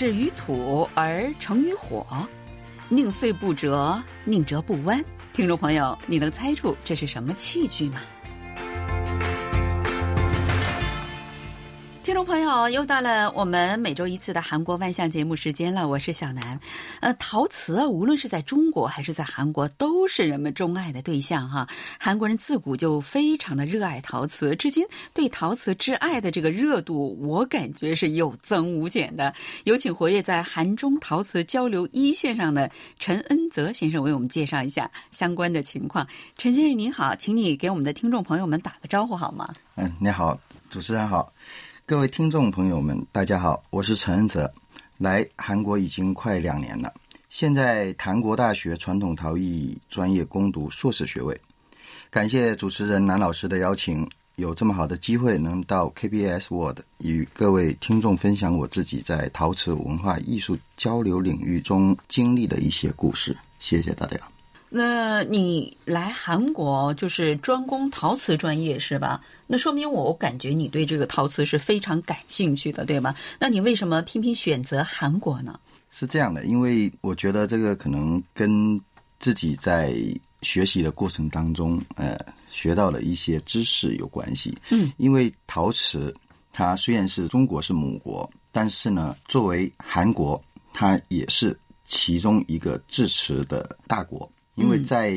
至于土而成于火，宁碎不折，宁折不弯。听众朋友，你能猜出这是什么器具吗？朋友，又到了我们每周一次的韩国万象节目时间了。我是小南。呃，陶瓷啊无论是在中国还是在韩国，都是人们钟爱的对象哈。韩国人自古就非常的热爱陶瓷，至今对陶瓷之爱的这个热度，我感觉是有增无减的。有请活跃在韩中陶瓷交流一线上的陈恩泽先生为我们介绍一下相关的情况。陈先生您好，请你给我们的听众朋友们打个招呼好吗？嗯，你好，主持人好。各位听众朋友们，大家好，我是陈恩泽，来韩国已经快两年了，现在韩国大学传统陶艺专业攻读硕士学位。感谢主持人南老师的邀请，有这么好的机会能到 KBS World 与各位听众分享我自己在陶瓷文化艺术交流领域中经历的一些故事。谢谢大家。那你来韩国就是专攻陶瓷专业是吧？那说明我感觉你对这个陶瓷是非常感兴趣的，对吗？那你为什么偏偏选择韩国呢？是这样的，因为我觉得这个可能跟自己在学习的过程当中，呃，学到了一些知识有关系。嗯，因为陶瓷它虽然是中国是母国，但是呢，作为韩国，它也是其中一个制瓷的大国。因为在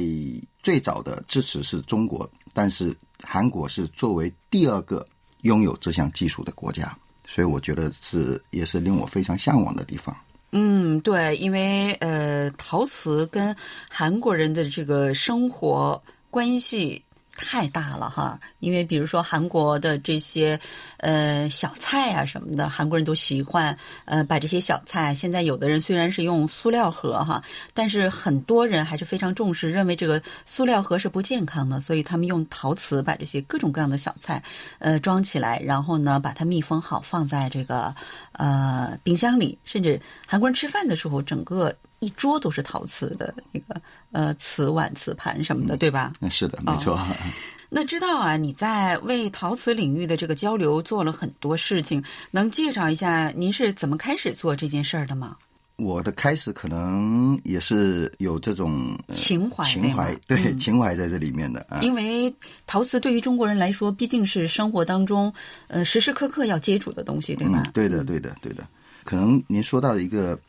最早的支持是中国，但是韩国是作为第二个拥有这项技术的国家，所以我觉得是也是令我非常向往的地方。嗯，对，因为呃，陶瓷跟韩国人的这个生活关系。太大了哈，因为比如说韩国的这些呃小菜啊什么的，韩国人都喜欢呃把这些小菜。现在有的人虽然是用塑料盒哈，但是很多人还是非常重视，认为这个塑料盒是不健康的，所以他们用陶瓷把这些各种各样的小菜呃装起来，然后呢把它密封好，放在这个呃冰箱里。甚至韩国人吃饭的时候，整个一桌都是陶瓷的那个。呃，瓷碗、瓷盘什么的，对吧？嗯，是的，没错。那知道啊，你在为陶瓷领域的这个交流做了很多事情，能介绍一下您是怎么开始做这件事儿的吗？我的开始可能也是有这种情怀，情怀对 情怀在这里面的。因为陶瓷对于中国人来说，毕竟是生活当中呃时时刻刻要接触的东西，对吧？对的，对的，对的。可能您说到一个。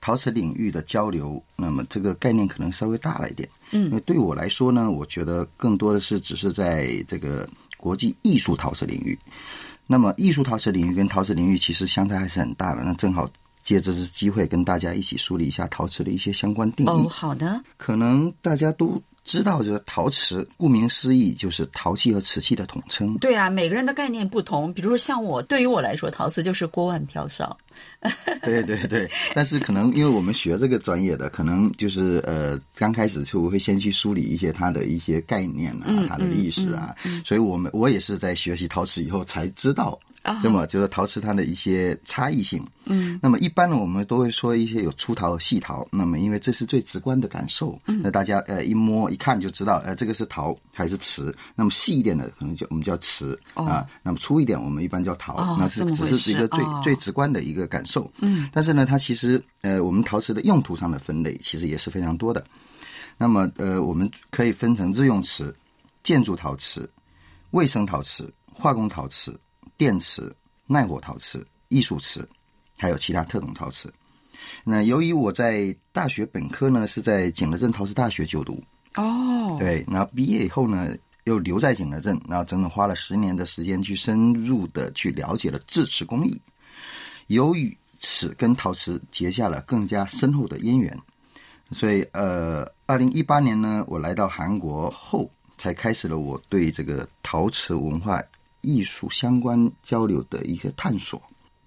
陶瓷领域的交流，那么这个概念可能稍微大了一点。嗯，因为对我来说呢，我觉得更多的是只是在这个国际艺术陶瓷领域。那么艺术陶瓷领域跟陶瓷领域其实相差还是很大的。那正好借这次机会跟大家一起梳理一下陶瓷的一些相关定义。哦，好的。可能大家都。知道这个陶瓷，顾名思义就是陶器和瓷器的统称。对啊，每个人的概念不同。比如说像我，对于我来说，陶瓷就是锅碗瓢勺。对对对，但是可能因为我们学这个专业的，可能就是呃，刚开始就会先去梳理一些它的一些概念啊，它的历史啊。所以我们我也是在学习陶瓷以后才知道。这么就是陶瓷它的一些差异性，嗯，那么一般呢，我们都会说一些有粗陶和细陶，那么因为这是最直观的感受，那大家呃一摸一看就知道，呃这个是陶还是瓷，那么细一点的可能叫我们叫瓷啊，那么粗一点我们一般叫陶，那是只是一个最最直观的一个感受，嗯，但是呢，它其实呃我们陶瓷的用途上的分类其实也是非常多的，那么呃我们可以分成日用瓷、建筑陶瓷、卫生陶瓷、化工陶瓷。电池、耐火陶瓷、艺术瓷，还有其他特种陶瓷。那由于我在大学本科呢是在景德镇陶瓷大学就读哦，对，然后毕业以后呢又留在景德镇，然后整整花了十年的时间去深入的去了解了制瓷工艺，由于此跟陶瓷结下了更加深厚的渊源，所以呃，二零一八年呢，我来到韩国后，才开始了我对这个陶瓷文化。艺术相关交流的一些探索，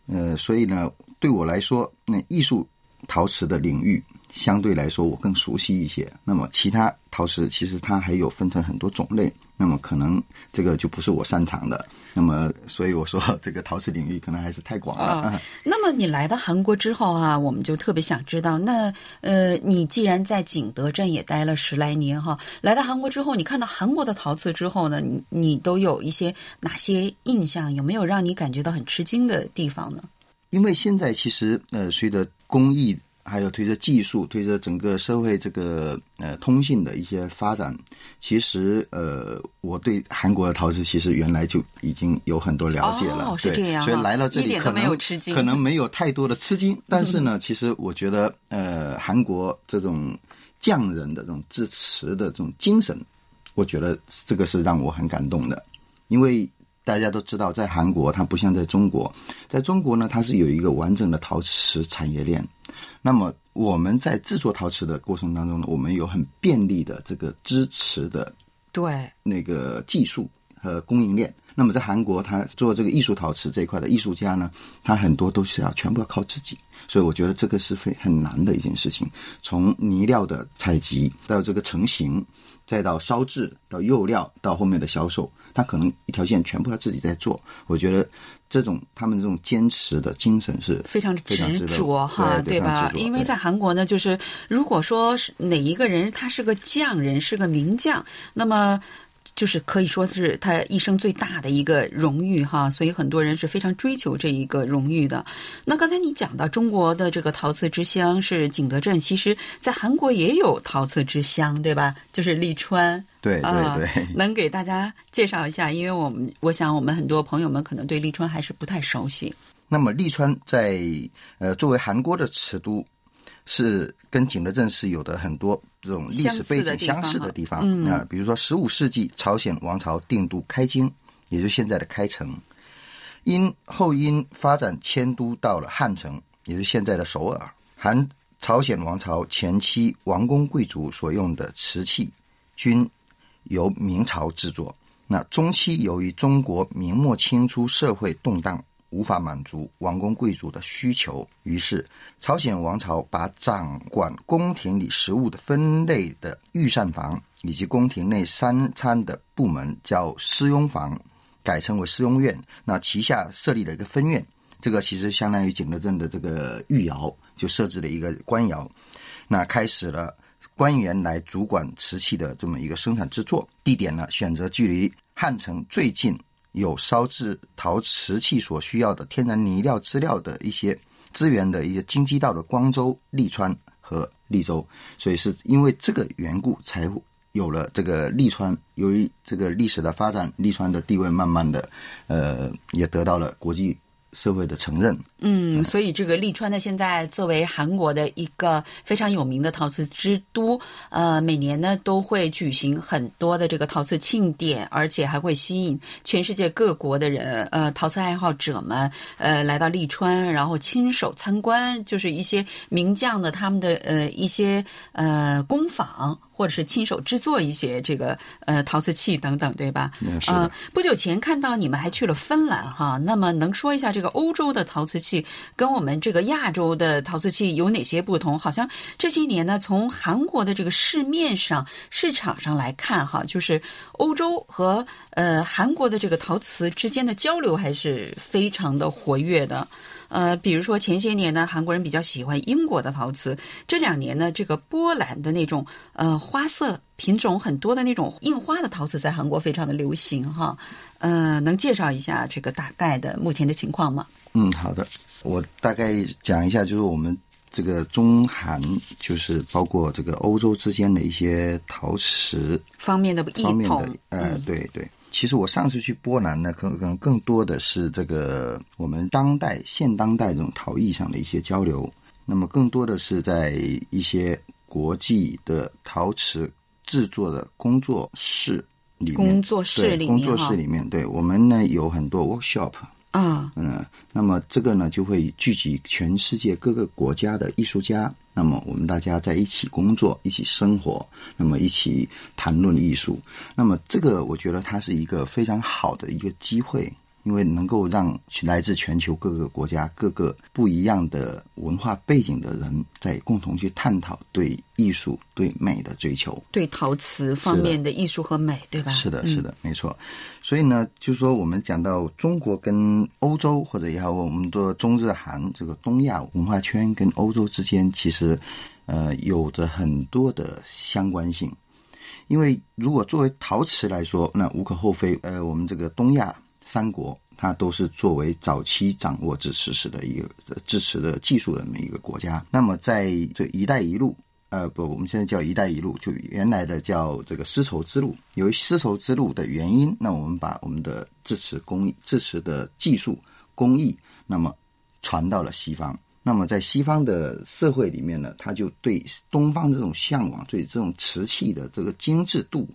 呃，所以呢，对我来说，那艺术陶瓷的领域相对来说我更熟悉一些。那么，其他陶瓷其实它还有分成很多种类。那么可能这个就不是我擅长的，那么所以我说这个陶瓷领域可能还是太广了。那么你来到韩国之后啊，我们就特别想知道，那呃，你既然在景德镇也待了十来年哈，来到韩国之后，你看到韩国的陶瓷之后呢，你你都有一些哪些印象？有没有让你感觉到很吃惊的地方呢？因为现在其实呃，随着工艺。还有推着技术，推着整个社会这个呃通信的一些发展，其实呃，我对韩国的陶瓷其实原来就已经有很多了解了，对，所以来到这里可能可能没有太多的吃惊，但是呢，其实我觉得呃，韩国这种匠人的这种支持的这种精神，我觉得这个是让我很感动的，因为。大家都知道，在韩国它不像在中国，在中国呢，它是有一个完整的陶瓷产业链。那么我们在制作陶瓷的过程当中呢，我们有很便利的这个支持的对那个技术和供应链。那么在韩国，他做这个艺术陶瓷这一块的艺术家呢，他很多都是要全部要靠自己。所以我觉得这个是非很难的一件事情。从泥料的采集到这个成型，再到烧制，到釉料，到后面的销售。他可能一条线全部他自己在做，我觉得这种他们这种坚持的精神是非常执着哈，对吧？因为在韩国呢，就是如果说是哪一个人他是个匠人，是个名匠，那么。就是可以说是他一生最大的一个荣誉哈，所以很多人是非常追求这一个荣誉的。那刚才你讲到中国的这个陶瓷之乡是景德镇，其实在韩国也有陶瓷之乡，对吧？就是利川。对对对，能给大家介绍一下？因为我们我想我们很多朋友们可能对利川还是不太熟悉。那么利川在呃作为韩国的瓷都。是跟景德镇是有的很多这种历史背景相似的地方啊，比如说十五世纪朝鲜王朝定都开京，也就是现在的开城，因后因发展迁都到了汉城，也是现在的首尔。韩朝鲜王朝前期王公贵族所用的瓷器，均由明朝制作。那中期由于中国明末清初社会动荡。无法满足王公贵族的需求，于是朝鲜王朝把掌管宫廷里食物的分类的御膳房以及宫廷内三餐的部门叫侍用房，改称为侍用院。那旗下设立了一个分院，这个其实相当于景德镇的这个御窑，就设置了一个官窑。那开始了官员来主管瓷器的这么一个生产制作，地点呢选择距离汉城最近。有烧制陶瓷器所需要的天然泥料资料的一些资源的一些经济道的光州、利川和利州，所以是因为这个缘故，才有了这个利川。由于这个历史的发展，利川的地位慢慢的，呃，也得到了国际。社会的承认，嗯，所以这个利川呢，现在作为韩国的一个非常有名的陶瓷之都，呃，每年呢都会举行很多的这个陶瓷庆典，而且还会吸引全世界各国的人，呃，陶瓷爱好者们，呃，来到利川，然后亲手参观，就是一些名匠的他们的呃一些呃工坊。或者是亲手制作一些这个呃陶瓷器等等，对吧？啊，不久前看到你们还去了芬兰哈，那么能说一下这个欧洲的陶瓷器跟我们这个亚洲的陶瓷器有哪些不同？好像这些年呢，从韩国的这个市面上市场上来看哈，就是欧洲和呃韩国的这个陶瓷之间的交流还是非常的活跃的。呃，比如说前些年呢，韩国人比较喜欢英国的陶瓷。这两年呢，这个波兰的那种呃花色品种很多的那种印花的陶瓷在韩国非常的流行哈。呃，能介绍一下这个大概的目前的情况吗？嗯，好的，我大概讲一下，就是我们这个中韩，就是包括这个欧洲之间的一些陶瓷方面的方面的，呃，对对。其实我上次去波兰呢，可可能更多的是这个我们当代现当代这种陶艺上的一些交流。那么更多的是在一些国际的陶瓷制作的工作室里面，工作室里面，工作室里面，对我们呢有很多 workshop 啊，嗯，那那么这个呢就会聚集全世界各个国家的艺术家。那么我们大家在一起工作，一起生活，那么一起谈论艺术，那么这个我觉得它是一个非常好的一个机会。因为能够让来自全球各个国家、各个不一样的文化背景的人，在共同去探讨对艺术、对美的追求，对陶瓷方面的艺术和美，对吧？是的，是的，没错。所以呢，就是说，我们讲到中国跟欧洲，或者也好，我们说中日韩这个东亚文化圈跟欧洲之间，其实呃有着很多的相关性。因为如果作为陶瓷来说，那无可厚非。呃，我们这个东亚。三国它都是作为早期掌握制瓷史的一个制瓷的技术的那么一个国家。那么在这“一带一路”，呃，不，我们现在叫“一带一路”，就原来的叫这个丝绸之路。由于丝绸之路的原因，那我们把我们的制瓷工艺、制瓷的技术工艺，那么传到了西方。那么在西方的社会里面呢，他就对东方这种向往，对这种瓷器的这个精致度，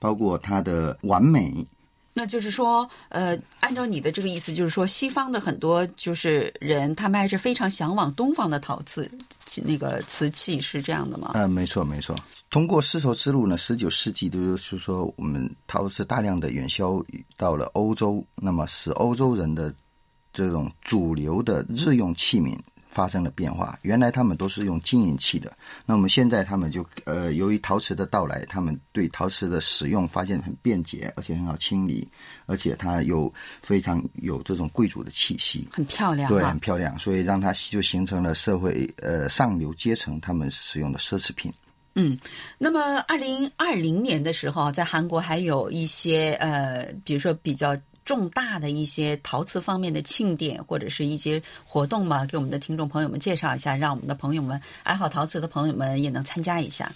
包括它的完美。那就是说，呃，按照你的这个意思，就是说，西方的很多就是人，他们还是非常向往东方的陶瓷那个瓷器，是这样的吗？嗯，没错，没错。通过丝绸之路呢，十九世纪都是说，我们陶瓷大量的远销到了欧洲，那么使欧洲人的这种主流的日用器皿。发生了变化，原来他们都是用金银器的，那我们现在他们就呃，由于陶瓷的到来，他们对陶瓷的使用发现很便捷，而且很好清理，而且它有非常有这种贵族的气息，很漂亮，对，很漂亮，所以让它就形成了社会呃上流阶层他们使用的奢侈品。嗯，那么二零二零年的时候，在韩国还有一些呃，比如说比较。重大的一些陶瓷方面的庆典或者是一些活动嘛，给我们的听众朋友们介绍一下，让我们的朋友们爱好陶瓷的朋友们也能参加一下。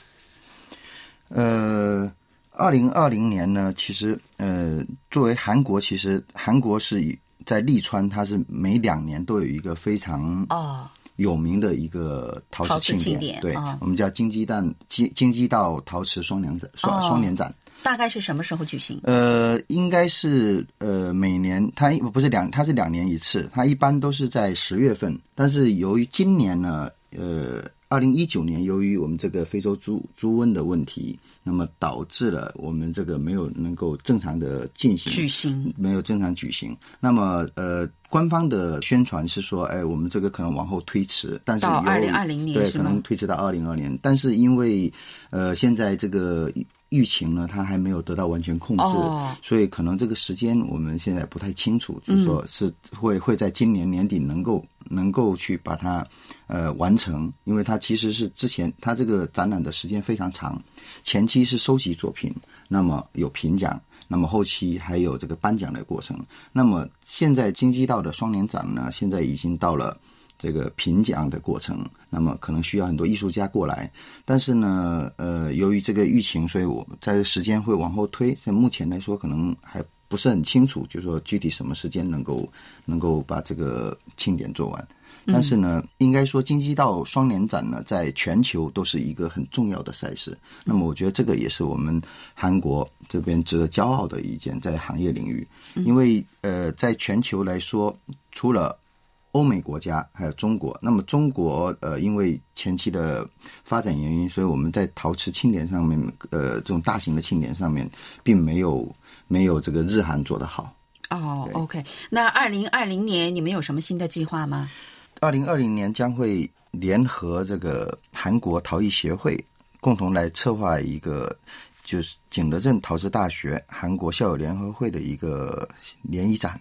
呃，二零二零年呢，其实呃，作为韩国，其实韩国是在利川，它是每两年都有一个非常哦有名的一个陶瓷庆典，对，我们叫金鸡蛋金金鸡道陶瓷双年展双双年展。大概是什么时候举行？呃，应该是呃每年，它不是两，它是两年一次，它一般都是在十月份。但是由于今年呢，呃，二零一九年由于我们这个非洲猪猪瘟的问题，那么导致了我们这个没有能够正常的进行举行，没有正常举行。那么呃，官方的宣传是说，哎，我们这个可能往后推迟，但是到二零二零年对，可能推迟到二零二年。但是因为呃现在这个。疫情呢，它还没有得到完全控制，所以可能这个时间我们现在不太清楚，就是说是会会在今年年底能够能够去把它呃完成，因为它其实是之前它这个展览的时间非常长，前期是收集作品，那么有评奖，那么后期还有这个颁奖的过程，那么现在京畿道的双年展呢，现在已经到了。这个评奖的过程，那么可能需要很多艺术家过来，但是呢，呃，由于这个疫情，所以我在时间会往后推。在目前来说，可能还不是很清楚，就是说具体什么时间能够能够把这个庆典做完。但是呢，应该说金鸡道双年展呢，在全球都是一个很重要的赛事。那么，我觉得这个也是我们韩国这边值得骄傲的一件在行业领域，因为呃，在全球来说，除了欧美国家还有中国，那么中国呃，因为前期的发展原因，所以我们在陶瓷庆典上面，呃，这种大型的庆典上面，并没有没有这个日韩做得好。哦，OK，那二零二零年你们有什么新的计划吗？二零二零年将会联合这个韩国陶艺协会，共同来策划一个，就是景德镇陶瓷大学韩国校友联合会的一个联谊展。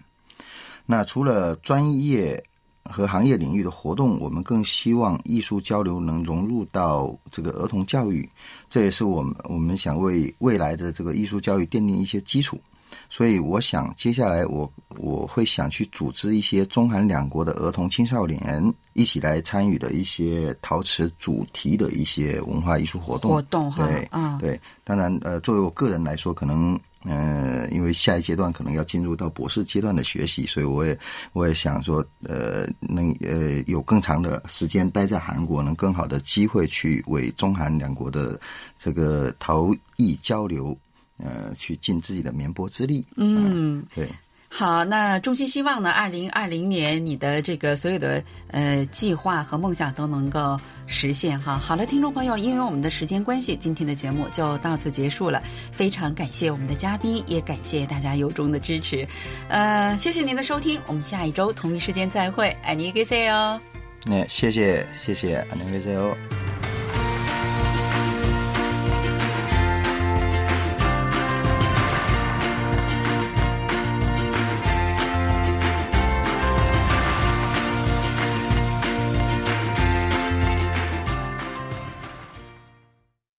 那除了专业。和行业领域的活动，我们更希望艺术交流能融入到这个儿童教育，这也是我们我们想为未来的这个艺术教育奠定一些基础。所以，我想接下来我我会想去组织一些中韩两国的儿童青少年一起来参与的一些陶瓷主题的一些文化艺术活动。活动哈，对啊，对。当然，呃，作为我个人来说，可能呃，因为下一阶段可能要进入到博士阶段的学习，所以我也我也想说，呃，能呃有更长的时间待在韩国，能更好的机会去为中韩两国的这个陶艺交流。呃，去尽自己的绵薄之力。嗯，对。好，那衷心希望呢，二零二零年你的这个所有的呃计划和梦想都能够实现哈。好了，听众朋友，因为我们的时间关系，今天的节目就到此结束了。非常感谢我们的嘉宾，也感谢大家由衷的支持。呃，谢谢您的收听，我们下一周同一时间再会。爱你，给塞哦。那谢谢谢谢，爱你，给塞哦。